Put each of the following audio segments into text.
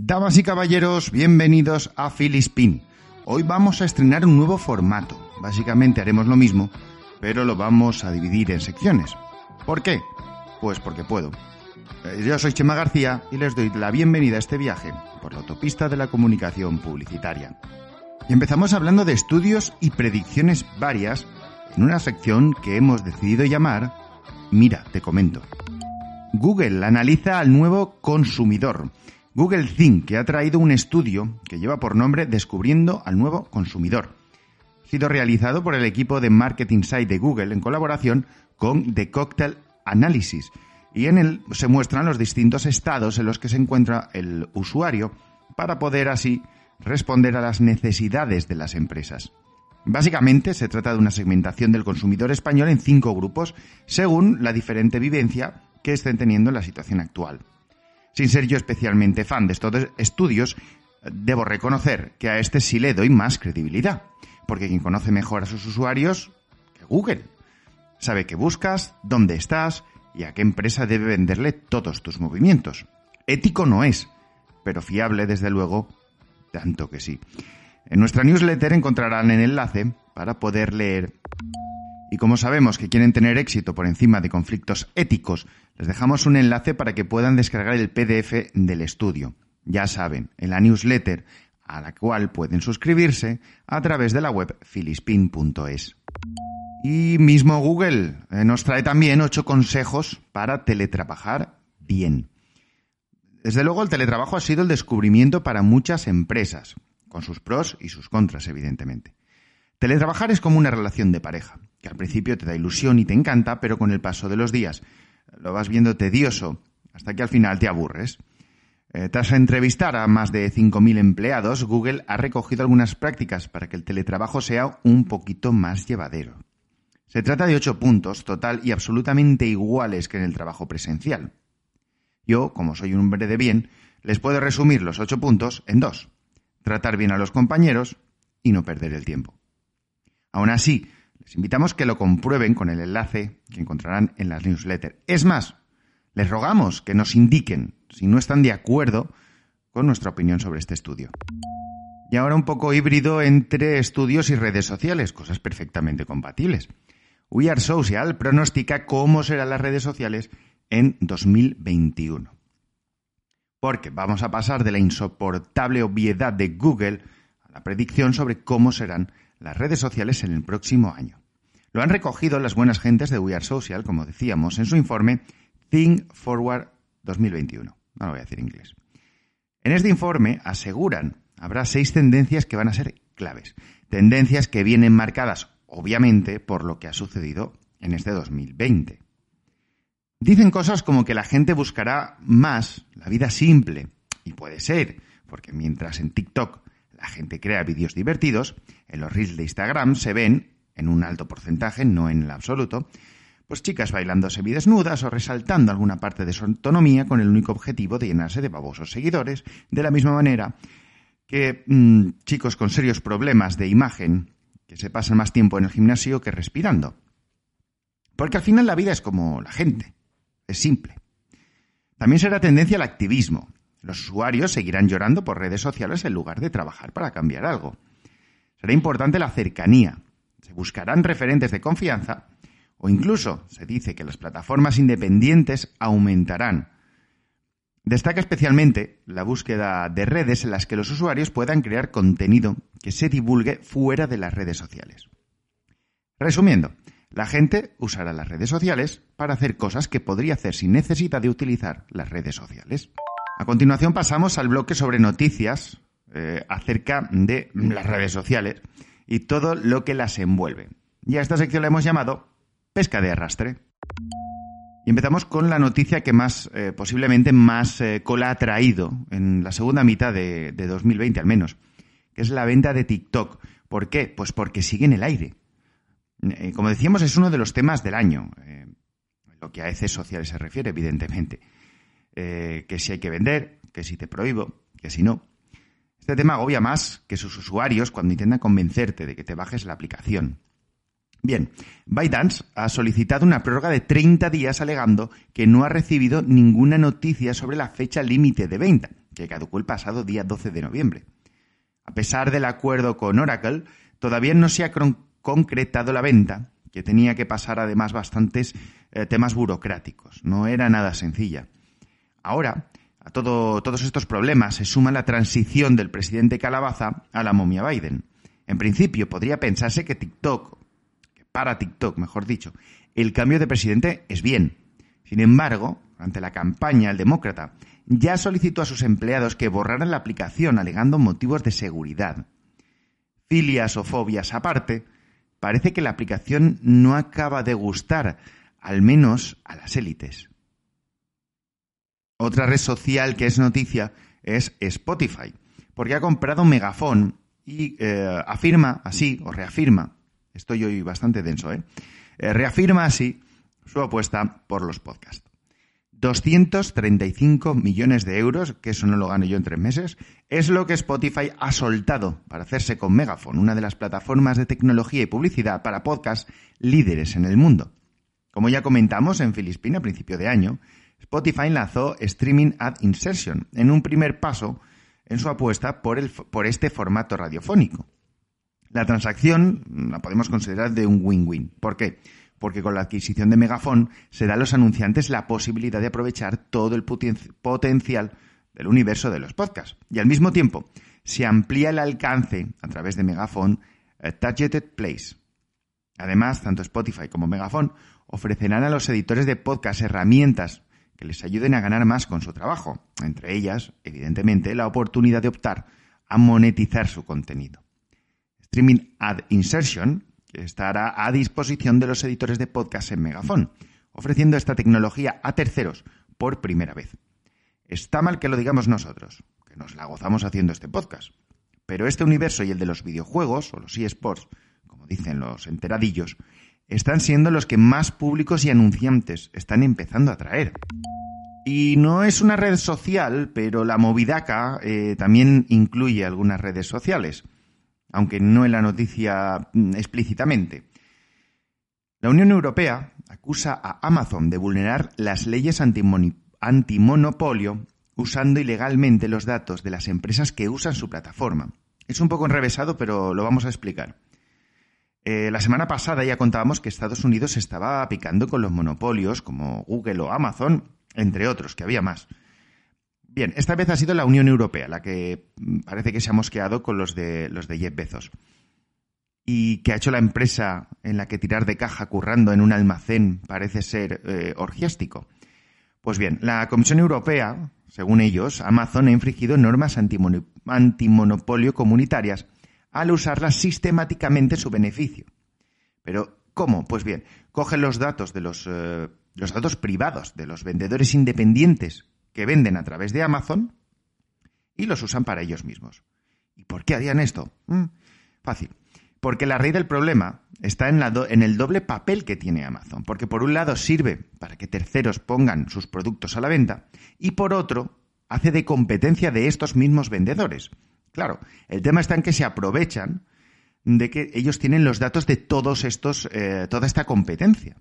Damas y caballeros, bienvenidos a Philispin. Hoy vamos a estrenar un nuevo formato. Básicamente haremos lo mismo, pero lo vamos a dividir en secciones. ¿Por qué? Pues porque puedo. Eh, Yo soy Chema García y les doy la bienvenida a este viaje por la autopista de la comunicación publicitaria. Y empezamos hablando de estudios y predicciones varias en una sección que hemos decidido llamar Mira, te comento. Google analiza al nuevo consumidor. Google Think, ha traído un estudio que lleva por nombre Descubriendo al nuevo consumidor. Ha sido realizado por el equipo de Marketing Site de Google en colaboración con The Cocktail Analysis. Y en él se muestran los distintos estados en los que se encuentra el usuario para poder así responder a las necesidades de las empresas. Básicamente se trata de una segmentación del consumidor español en cinco grupos, según la diferente vivencia que estén teniendo en la situación actual. Sin ser yo especialmente fan de estos estudios, debo reconocer que a este sí le doy más credibilidad, porque quien conoce mejor a sus usuarios que Google. Sabe qué buscas, dónde estás y a qué empresa debe venderle todos tus movimientos. Ético no es, pero fiable desde luego, tanto que sí. En nuestra newsletter encontrarán el enlace para poder leer. Y como sabemos que quieren tener éxito por encima de conflictos éticos, les dejamos un enlace para que puedan descargar el PDF del estudio. Ya saben, en la newsletter a la cual pueden suscribirse a través de la web filispin.es. Y mismo Google eh, nos trae también ocho consejos para teletrabajar bien. Desde luego el teletrabajo ha sido el descubrimiento para muchas empresas, con sus pros y sus contras, evidentemente. Teletrabajar es como una relación de pareja, que al principio te da ilusión y te encanta, pero con el paso de los días lo vas viendo tedioso hasta que al final te aburres. Eh, tras entrevistar a más de 5.000 empleados, Google ha recogido algunas prácticas para que el teletrabajo sea un poquito más llevadero. Se trata de ocho puntos total y absolutamente iguales que en el trabajo presencial. Yo, como soy un hombre de bien, les puedo resumir los ocho puntos en dos. Tratar bien a los compañeros y no perder el tiempo. Aún así, les invitamos que lo comprueben con el enlace que encontrarán en las newsletters. Es más, les rogamos que nos indiquen si no están de acuerdo con nuestra opinión sobre este estudio. Y ahora un poco híbrido entre estudios y redes sociales, cosas perfectamente compatibles. We Are Social pronostica cómo serán las redes sociales en 2021. Porque vamos a pasar de la insoportable obviedad de Google a la predicción sobre cómo serán las redes sociales en el próximo año. Lo han recogido las buenas gentes de We Are Social, como decíamos, en su informe Think Forward 2021. No lo voy a decir en inglés. En este informe aseguran habrá seis tendencias que van a ser claves. Tendencias que vienen marcadas, obviamente, por lo que ha sucedido en este 2020. Dicen cosas como que la gente buscará más la vida simple. Y puede ser, porque mientras en TikTok la gente crea vídeos divertidos, en los reels de Instagram se ven, en un alto porcentaje, no en el absoluto, pues chicas bailando semidesnudas o resaltando alguna parte de su autonomía con el único objetivo de llenarse de babosos seguidores, de la misma manera que mmm, chicos con serios problemas de imagen que se pasan más tiempo en el gimnasio que respirando. Porque al final la vida es como la gente, es simple. También será tendencia al activismo. Los usuarios seguirán llorando por redes sociales en lugar de trabajar para cambiar algo. Será importante la cercanía. Se buscarán referentes de confianza o incluso se dice que las plataformas independientes aumentarán. Destaca especialmente la búsqueda de redes en las que los usuarios puedan crear contenido que se divulgue fuera de las redes sociales. Resumiendo, la gente usará las redes sociales para hacer cosas que podría hacer sin necesidad de utilizar las redes sociales. A continuación pasamos al bloque sobre noticias eh, acerca de las redes sociales y todo lo que las envuelve. Y a esta sección la hemos llamado pesca de arrastre. Y empezamos con la noticia que más, eh, posiblemente más eh, cola ha traído en la segunda mitad de, de 2020 al menos, que es la venta de TikTok. ¿Por qué? Pues porque sigue en el aire. Como decíamos, es uno de los temas del año, lo que a heces sociales se refiere, evidentemente. Eh, que si hay que vender, que si te prohíbo, que si no. Este tema agobia más que sus usuarios cuando intentan convencerte de que te bajes la aplicación. Bien, ByteDance ha solicitado una prórroga de 30 días alegando que no ha recibido ninguna noticia sobre la fecha límite de venta, que caducó el pasado día 12 de noviembre. A pesar del acuerdo con Oracle, todavía no se ha concretado la venta, que tenía que pasar además bastantes eh, temas burocráticos. No era nada sencilla. Ahora, a todos estos problemas se suma la transición del presidente Calabaza a la momia Biden. En principio, podría pensarse que TikTok, para TikTok, mejor dicho, el cambio de presidente es bien. Sin embargo, ante la campaña, el demócrata ya solicitó a sus empleados que borraran la aplicación alegando motivos de seguridad. Filias o fobias aparte, parece que la aplicación no acaba de gustar, al menos a las élites. Otra red social que es noticia es Spotify, porque ha comprado Megafon y eh, afirma así, o reafirma, estoy hoy bastante denso, ¿eh? ¿eh? reafirma así su apuesta por los podcasts. 235 millones de euros, que eso no lo gano yo en tres meses, es lo que Spotify ha soltado para hacerse con Megafon, una de las plataformas de tecnología y publicidad para podcasts líderes en el mundo. Como ya comentamos en Filispina a principio de año, Spotify lanzó Streaming Ad Insertion en un primer paso en su apuesta por, el, por este formato radiofónico. La transacción la podemos considerar de un win-win. ¿Por qué? Porque con la adquisición de Megafon se da a los anunciantes la posibilidad de aprovechar todo el potencial del universo de los podcasts. Y al mismo tiempo se amplía el alcance a través de Megafon eh, Targeted Place. Además, tanto Spotify como Megafon ofrecerán a los editores de podcast herramientas que les ayuden a ganar más con su trabajo, entre ellas, evidentemente, la oportunidad de optar a monetizar su contenido. Streaming Ad Insertion estará a disposición de los editores de podcast en Megafon, ofreciendo esta tecnología a terceros por primera vez. Está mal que lo digamos nosotros, que nos la gozamos haciendo este podcast, pero este universo y el de los videojuegos, o los eSports, como dicen los enteradillos, están siendo los que más públicos y anunciantes están empezando a traer. Y no es una red social, pero la Movidaca eh, también incluye algunas redes sociales, aunque no en la noticia mm, explícitamente. La Unión Europea acusa a Amazon de vulnerar las leyes antimonopolio usando ilegalmente los datos de las empresas que usan su plataforma. Es un poco enrevesado, pero lo vamos a explicar. Eh, la semana pasada ya contábamos que Estados Unidos estaba picando con los monopolios como Google o Amazon, entre otros, que había más. Bien, esta vez ha sido la Unión Europea la que mm, parece que se ha mosqueado con los de, los de Jeff Bezos. Y que ha hecho la empresa en la que tirar de caja currando en un almacén parece ser eh, orgiástico. Pues bien, la Comisión Europea, según ellos, Amazon ha infringido normas antimonopolio comunitarias al usarla sistemáticamente en su beneficio. Pero, ¿cómo? Pues bien, cogen los datos de los, eh, los datos privados de los vendedores independientes que venden a través de Amazon y los usan para ellos mismos. ¿Y por qué harían esto? Mm, fácil. Porque la raíz del problema está en, la en, el doble papel que tiene Amazon. Porque por un lado sirve para que terceros pongan sus productos a la venta y por otro hace de competencia de estos mismos vendedores. Claro, el tema está en que se aprovechan de que ellos tienen los datos de todos estos, eh, toda esta competencia.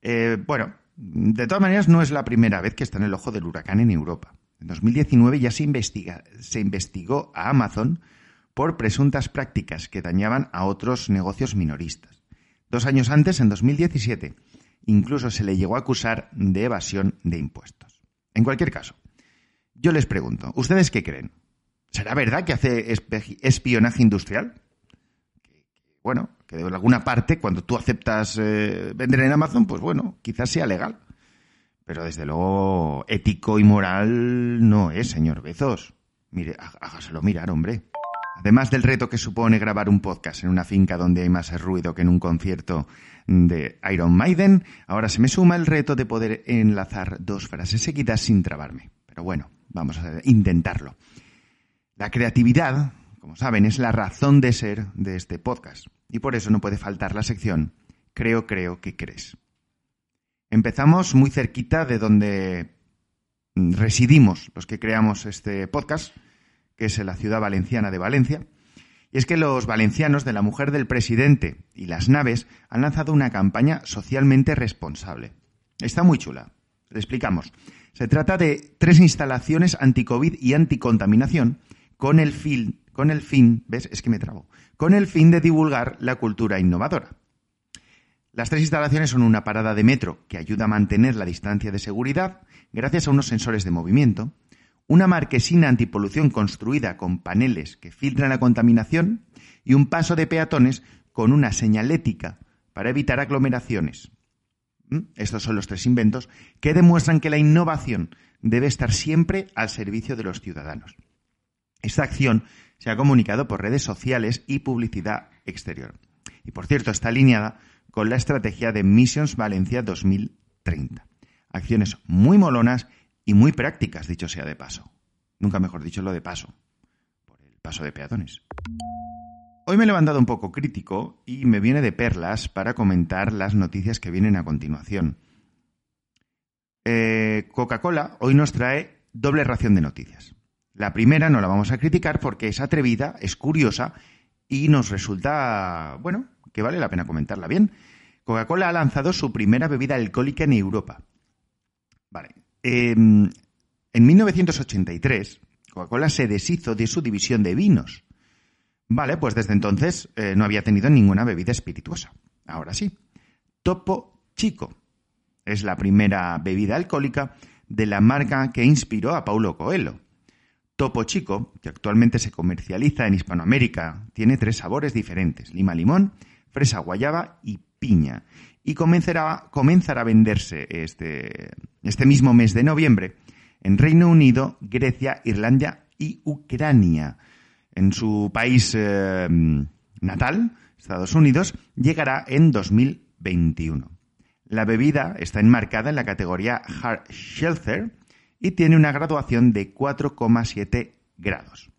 Eh, bueno, de todas maneras no es la primera vez que está en el ojo del huracán en Europa. En 2019 ya se, investiga, se investigó a Amazon por presuntas prácticas que dañaban a otros negocios minoristas. Dos años antes, en 2017, incluso se le llegó a acusar de evasión de impuestos. En cualquier caso, yo les pregunto, ¿ustedes qué creen? ¿Será verdad que hace espionaje industrial? bueno, que de alguna parte, cuando tú aceptas eh, vender en Amazon, pues bueno, quizás sea legal. Pero desde luego, ético y moral no es, señor Bezos. Mire, hágaselo mirar, hombre. Además del reto que supone grabar un podcast en una finca donde hay más ruido que en un concierto de Iron Maiden, ahora se me suma el reto de poder enlazar dos frases seguidas sin trabarme. Pero bueno, vamos a intentarlo. La creatividad, como saben, es la razón de ser de este podcast. Y por eso no puede faltar la sección Creo, creo que crees. Empezamos muy cerquita de donde residimos los que creamos este podcast, que es en la ciudad valenciana de Valencia. Y es que los valencianos de la mujer del presidente y las naves han lanzado una campaña socialmente responsable. Está muy chula. Le explicamos. Se trata de tres instalaciones anti-COVID y anticontaminación con el fin, con el fin, ¿ves? Es que me. Con el fin de divulgar la cultura innovadora. Las tres instalaciones son una parada de metro que ayuda a mantener la distancia de seguridad gracias a unos sensores de movimiento, una marquesina antipolución construida con paneles que filtran la contaminación y un paso de peatones con una señalética para evitar aglomeraciones. ¿Mm? Estos son los tres inventos que demuestran que la innovación debe estar siempre al servicio de los ciudadanos. Esta acción se ha comunicado por redes sociales y publicidad exterior. Y por cierto, está alineada con la estrategia de Missions Valencia 2030. Acciones muy molonas y muy prácticas, dicho sea de paso. Nunca mejor dicho lo de paso, por el paso de peatones. Hoy me he levantado un poco crítico y me viene de perlas para comentar las noticias que vienen a continuación. Eh, Coca-Cola hoy nos trae doble ración de noticias. La primera no la vamos a criticar porque es atrevida, es curiosa y nos resulta, bueno, que vale la pena comentarla bien. Coca-Cola ha lanzado su primera bebida alcohólica en Europa. Vale. Em, en 1983, Coca-Cola se deshizo de su división de vinos Vale, pues desde entonces eh, no había tenido ninguna bebida espirituosa. Ahora sí. Topo Chico es la primera bebida alcohólica de la marca que inspiró a Paulo Coelho. Topo Chico, que actualmente se comercializa en Hispanoamérica, tiene tres sabores diferentes, lima limón, fresa guayaba y piña. Y comenzará, comenzará a venderse este, este mismo mes de noviembre en Reino Unido, Grecia, Irlanda y Ucrania en su país eh, natal, Estados Unidos, llegará en 2021. La bebida está enmarcada en la categoría Hard Shelter y tiene una graduación de 4,7 grados.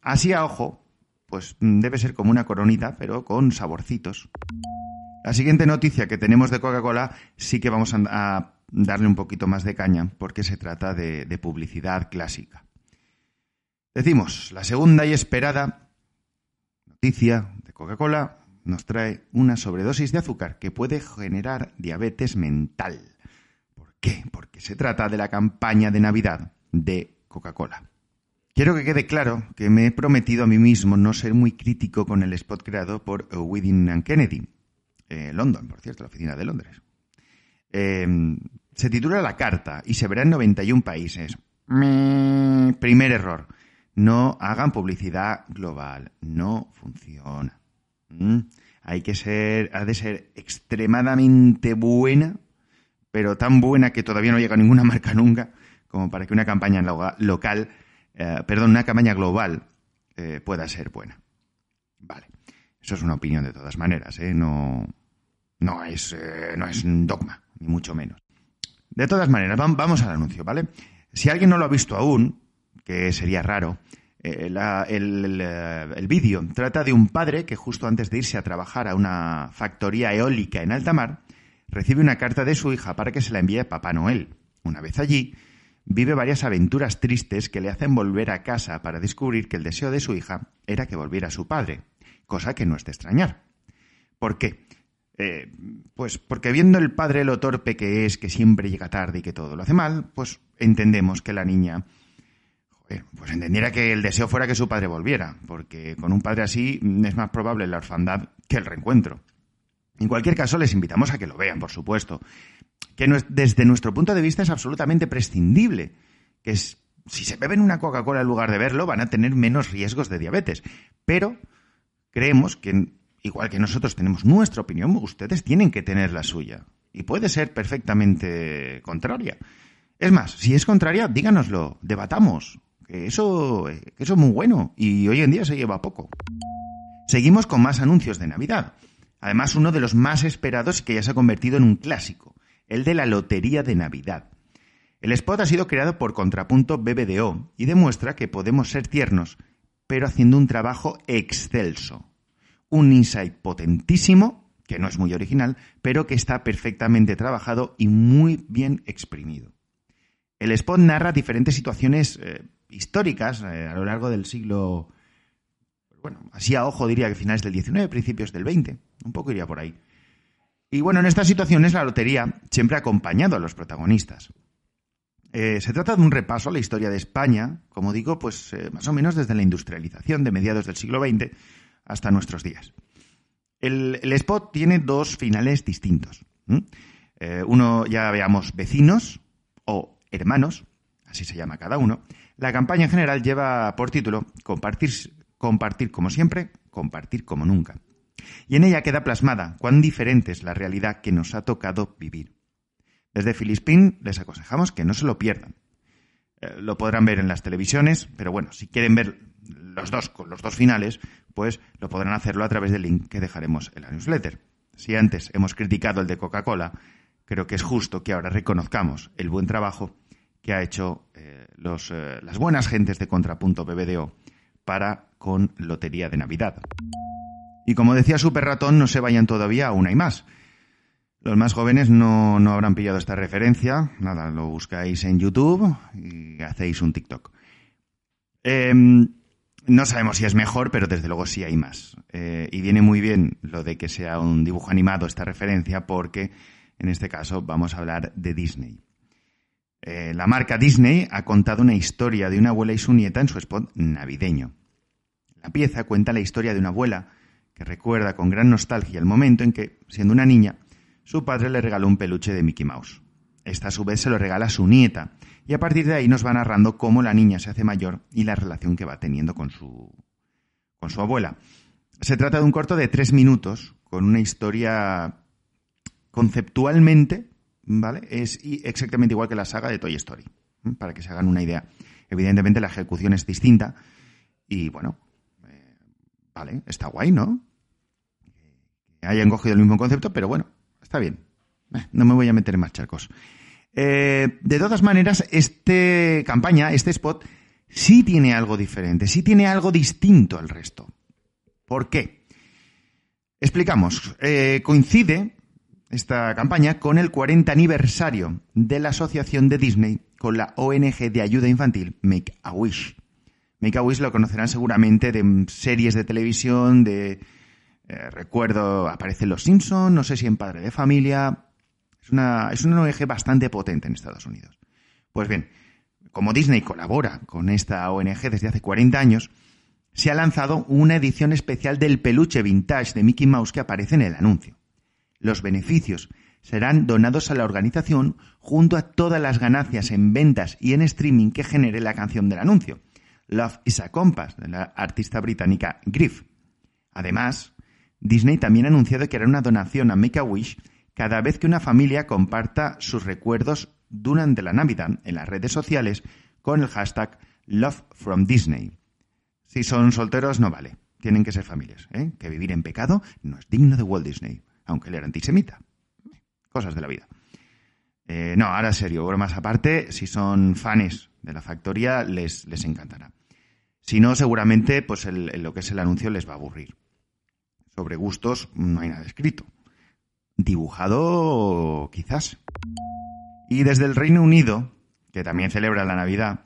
Así a ojo, pues debe ser como una coronita, pero con saborcitos. La siguiente noticia que tenemos de Coca-Cola sí que vamos a, darle un poquito más de caña porque se trata de publicidad clásica. Decimos, la segunda y esperada noticia de Coca-Cola nos trae una sobredosis de azúcar que puede generar diabetes mental. ¿Por qué? Porque se trata de la campaña de Navidad de Coca-Cola. Quiero que quede claro que me he prometido a mí mismo no ser muy crítico con el spot creado por Within and Kennedy, eh, London, por cierto, la oficina de Londres. Em, se titula La Carta y se verá en 91 países. Primer error. No hagan publicidad global. No funciona. ¿Mm? Hay que ser, ha de ser extremadamente buena, pero tan buena que todavía no llega ninguna marca nunca, como para que una campaña local, eh, perdón, una campaña global eh, pueda ser buena. Vale. Eso es una opinión de todas maneras, ¿eh? No, no, es, no es un dogma, ni mucho menos. De todas maneras, vamos al anuncio, ¿vale? Si alguien no lo ha visto aún, que sería raro, eh, el, vídeo trata de un padre que justo antes de irse a trabajar a una factoría eólica en alta mar, recibe una carta de su hija para que se la envíe a Papá Noel. Una vez allí, vive varias aventuras tristes que le hacen volver a casa para descubrir que el deseo de su hija era que volviera su padre, cosa que no es de extrañar. ¿Por qué? Eh, pues porque viendo el padre lo torpe que es, que siempre llega tarde y que todo lo hace mal, pues entendemos que la niña pues entendiera que el deseo fuera que su padre volviera, porque con un padre así es más probable la orfandad que el reencuentro. En cualquier caso, les invitamos a que lo vean, por supuesto, que desde nuestro punto de vista es absolutamente prescindible, que si se beben una Coca-Cola en lugar de verlo, van a tener menos riesgos de diabetes. Pero creemos que, igual que nosotros tenemos nuestra opinión, ustedes tienen que tener la suya. Y puede ser perfectamente contraria. Es más, si es contraria, díganoslo, debatamos, eso, eso es muy bueno y hoy en día se lleva poco. Seguimos con más anuncios de Navidad. Además, uno de los más esperados que ya se ha convertido en un clásico, el de la Lotería de Navidad. El spot ha sido creado por Contrapunto BBDO y demuestra que podemos ser tiernos, pero haciendo un trabajo excelso. Un insight potentísimo, que no es muy original, pero que está perfectamente trabajado y muy bien exprimido. El spot narra diferentes situaciones eh, históricas eh, a lo largo del siglo, bueno, así a ojo diría que finales del XIX, principios del XX, un poco iría por ahí. Y bueno, en estas situaciones la lotería siempre ha acompañado a los protagonistas. Eh, se trata de un repaso a la historia de España, como digo, pues eh, más o menos desde la industrialización de mediados del siglo XX hasta nuestros días. El, spot tiene dos finales distintos. Eh, uno, ya veamos, vecinos o hermanos, así se llama cada uno. La campaña en general lleva por título compartir, compartir como siempre, compartir como nunca. Y en ella queda plasmada cuán diferente es la realidad que nos ha tocado vivir. Desde Filispín les aconsejamos que no se lo pierdan. Eh, lo podrán ver en las televisiones, pero bueno, si quieren ver los dos los dos finales, pues lo podrán hacerlo a través del link que dejaremos en la newsletter. Si antes hemos criticado el de Coca-Cola, creo que es justo que ahora reconozcamos el buen trabajo que ha hecho eh, eh, las buenas gentes de Contrapunto BBDO para con Lotería de Navidad. Y como decía Super Ratón, no se vayan todavía, aún hay más. Los más jóvenes no, habrán pillado esta referencia. Nada, lo buscáis en YouTube y hacéis un TikTok. Em, no sabemos si es mejor, pero desde luego sí hay más. Eh, y viene muy bien lo de que sea un dibujo animado esta referencia porque en este caso vamos a hablar de Disney. Eh, la marca Disney ha contado una historia de una abuela y su nieta en su spot navideño. La pieza cuenta la historia de una abuela que recuerda con gran nostalgia el momento en que, siendo una niña, su padre le regaló un peluche de Mickey Mouse. Esta a su vez se lo regala a su nieta, y a partir de ahí nos va narrando cómo la niña se hace mayor y la relación que va teniendo con su, con su abuela. Se trata de un corto de tres minutos, con una historia conceptualmente, ¿vale? Es exactamente igual que la saga de Toy Story, para que se hagan una idea. Evidentemente la ejecución es distinta y bueno, eh, vale, está guay, ¿no? Que hayan cogido el mismo concepto, pero bueno, Está bien. Eh, no me voy a meter en más charcos. Eh, de todas maneras, esta campaña, este spot, sí tiene algo diferente, sí tiene algo distinto al resto. ¿Por qué? Explicamos. Coincide esta campaña con el 40 aniversario de la asociación de Disney con la ONG de ayuda infantil Make a Wish. Make a Wish lo conocerán seguramente de series de televisión, de eh, recuerdo, aparece Los Simpson, no sé si en Padre de Familia. Es una, es una ONG bastante potente en Estados Unidos. Pues bien, como Disney colabora con esta ONG desde hace 40 años, se ha lanzado una edición especial del peluche vintage de Mickey Mouse que aparece en el anuncio. Los beneficios serán donados a la organización junto a todas las ganancias en ventas y en streaming que genere la canción del anuncio, Love is a Compass, de la artista británica Griff. Además, Disney también ha anunciado que hará una donación a Make-A-Wish cada vez que una familia comparta sus recuerdos durante la Navidad en las redes sociales con el hashtag Love from Disney. Si son solteros, no vale. Tienen que ser familias. ¿eh? Que vivir en pecado no es digno de Walt Disney, aunque él era antisemita. Cosas de la vida. Eh, no, ahora serio, bromas aparte, si son fans de la factoría, les, les encantará. Si no, seguramente, pues lo que es el anuncio les va a aburrir. Sobre gustos no hay nada escrito. Dibujado quizás. Y desde el Reino Unido, que también celebra la Navidad,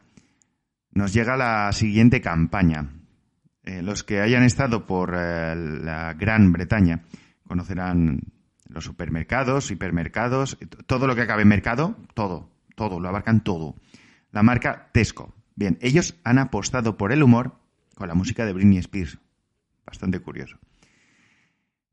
nos llega la siguiente campaña. Eh, los que hayan estado por eh, la Gran Bretaña conocerán los supermercados, hipermercados, todo lo que acabe en mercado, todo, todo, lo abarcan todo. La marca Tesco. Bien, ellos han apostado por el humor con la música de Britney Spears. Bastante curioso.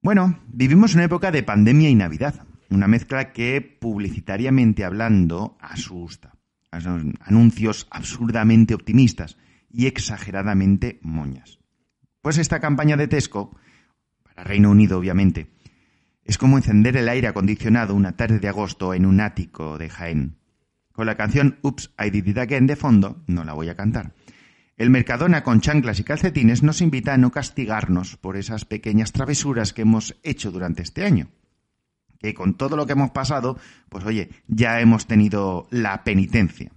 Bueno, vivimos una época de pandemia y Navidad, una mezcla que publicitariamente hablando asusta. Anuncios absurdamente optimistas y exageradamente moñas. Pues esta campaña de Tesco, Reino Unido obviamente, es como encender el aire acondicionado una tarde de agosto en un ático de Jaén. Con la canción Oops, I Did It Again de fondo, no la voy a cantar, el Mercadona con chanclas y calcetines nos invita a no castigarnos por esas pequeñas travesuras que hemos hecho durante este año. Que con todo lo que hemos pasado, pues oye, ya hemos tenido la penitencia.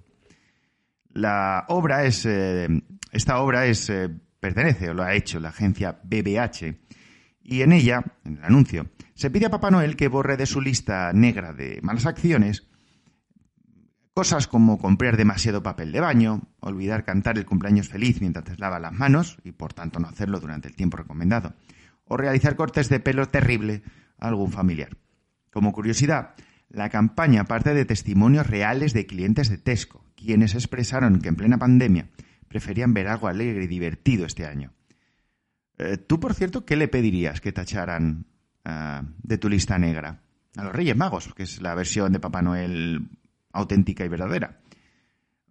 La obra es, eh, esta obra es, eh, pertenece o lo ha hecho la agencia BBH y en ella, en el anuncio, se pide a Papá Noel que borre de su lista negra de malas acciones Cosas como comprar demasiado papel de baño, olvidar cantar el cumpleaños feliz mientras te lava las manos y por tanto no hacerlo durante el tiempo recomendado, o realizar cortes de pelo terrible a algún familiar. Como curiosidad, la campaña parte de testimonios reales de clientes de Tesco, quienes expresaron que en plena pandemia preferían ver algo alegre y divertido este año. Eh, Tú, por cierto, ¿qué le pedirías que tacharan ah, de tu lista negra? A los Reyes Magos, que es la versión de Papá Noel auténtica y verdadera.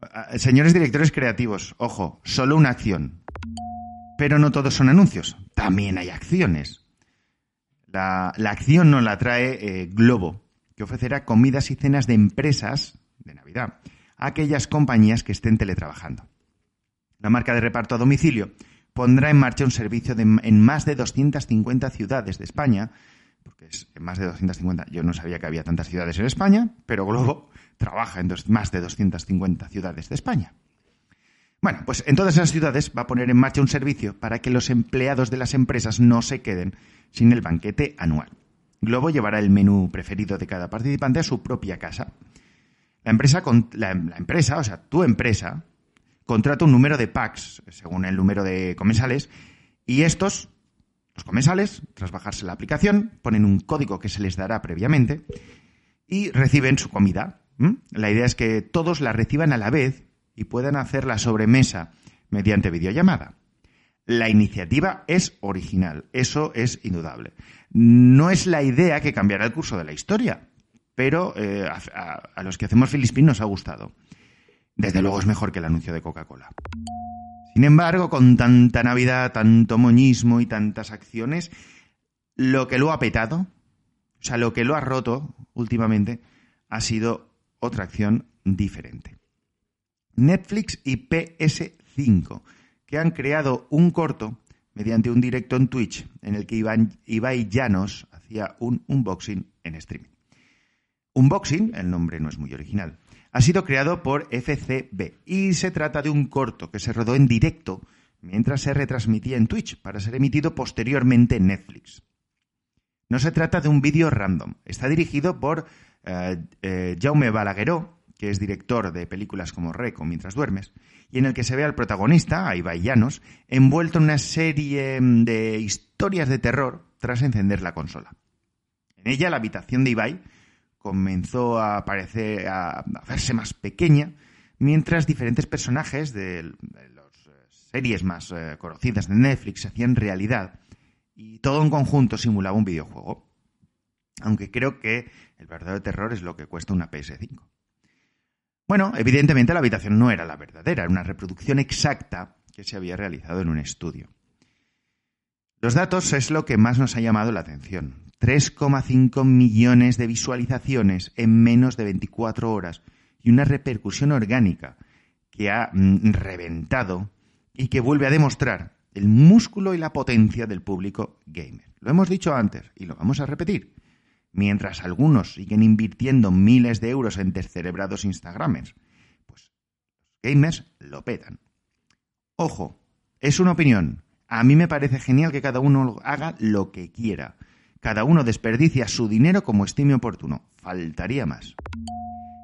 Ah, Señores directores creativos, ojo, solo una acción. Pero no todos son anuncios, también hay acciones. La, la acción nos la trae eh, Globo, que ofrecerá comidas y cenas de empresas de Navidad a aquellas compañías que estén teletrabajando. La marca de reparto a domicilio pondrá en marcha un servicio en más de 250 ciudades de España, porque es en más de 250, yo no sabía que había tantas ciudades en España, pero Globo trabaja en más de 250 ciudades de España. Bueno, pues en todas esas ciudades va a poner en marcha un servicio para que los empleados de las empresas no se queden sin el banquete anual. Globo llevará el menú preferido de cada participante a su propia casa. La empresa, la empresa, o sea, tu empresa, contrata un número de packs según el número de comensales y estos, los comensales, tras bajarse la aplicación, ponen un código que se les dará previamente y reciben su comida. La idea es que todos la reciban a la vez y puedan hacer la sobremesa mediante videollamada. La iniciativa es original, eso es indudable. No es la idea que cambiará el curso de la historia, pero eh, a los que hacemos Filispín nos ha gustado. Desde luego es mejor que el anuncio de Coca-Cola. Sin embargo, con tanta Navidad, tanto moñismo y tantas acciones, lo que lo ha petado, o sea, lo que lo ha roto últimamente, ha sido otra acción diferente. Netflix y PS5, que han creado un corto mediante un directo en Twitch en el que Iván- Ibai Llanos hacía un unboxing en streaming. Unboxing, el nombre no es muy original, ha sido creado por FCB y se trata de un corto que se rodó en directo mientras se retransmitía en Twitch para ser emitido posteriormente en Netflix. No se trata de un vídeo random, está dirigido por eh, eh, Jaume Balagueró, que es director de películas como Rec o Mientras duermes, y en el que se ve al protagonista, a Ibai Llanos, envuelto en una serie mm, de historias de terror tras encender la consola. En ella, la habitación de Ibai comenzó a parecer a hacerse más pequeña, mientras diferentes personajes de, de las eh, series más eh, conocidas de Netflix se hacían realidad y todo en conjunto simulaba un videojuego. Aunque creo que el verdadero terror es lo que cuesta una PS5. Bueno, evidentemente la habitación no era la verdadera, era una reproducción exacta que se había realizado en un estudio. Los datos es lo que más nos ha llamado la atención. 3,5 millones de visualizaciones en menos de 24 horas y una repercusión orgánica que ha mm, reventado y que vuelve a demostrar el músculo y la potencia del público gamer. Lo hemos dicho antes y lo vamos a repetir. Mientras algunos siguen invirtiendo miles de euros en descerebrados Instagramers, pues gamers lo petan. Ojo, es una opinión. A mí me parece genial que cada uno haga lo que quiera. Cada uno desperdicia su dinero como estime oportuno. Faltaría más.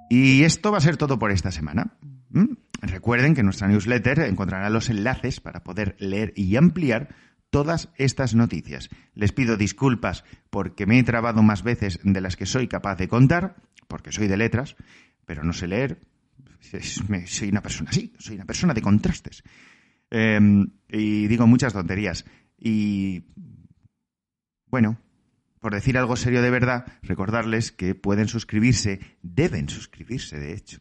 Y esto va a ser todo por esta semana. ¿Mm? Recuerden que en nuestra newsletter encontrarán los enlaces para poder leer y ampliar todas estas noticias. Les pido disculpas porque me he trabado más veces de las que soy capaz de contar, porque soy de letras, pero no sé leer. Soy una persona así, soy una persona de contrastes. Eh, y digo muchas tonterías. Y bueno, por decir algo serio de verdad, recordarles que pueden suscribirse, deben suscribirse, de hecho,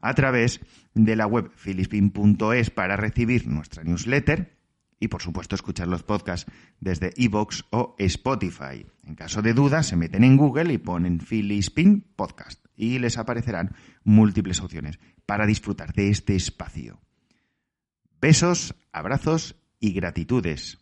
a través de la web filispin.es para recibir nuestra newsletter y, por supuesto, escuchar los podcasts desde iVoox o Spotify. En caso de duda, se meten en Google y ponen Filispin Podcast y les aparecerán múltiples opciones para disfrutar de este espacio. Besos, abrazos y gratitudes.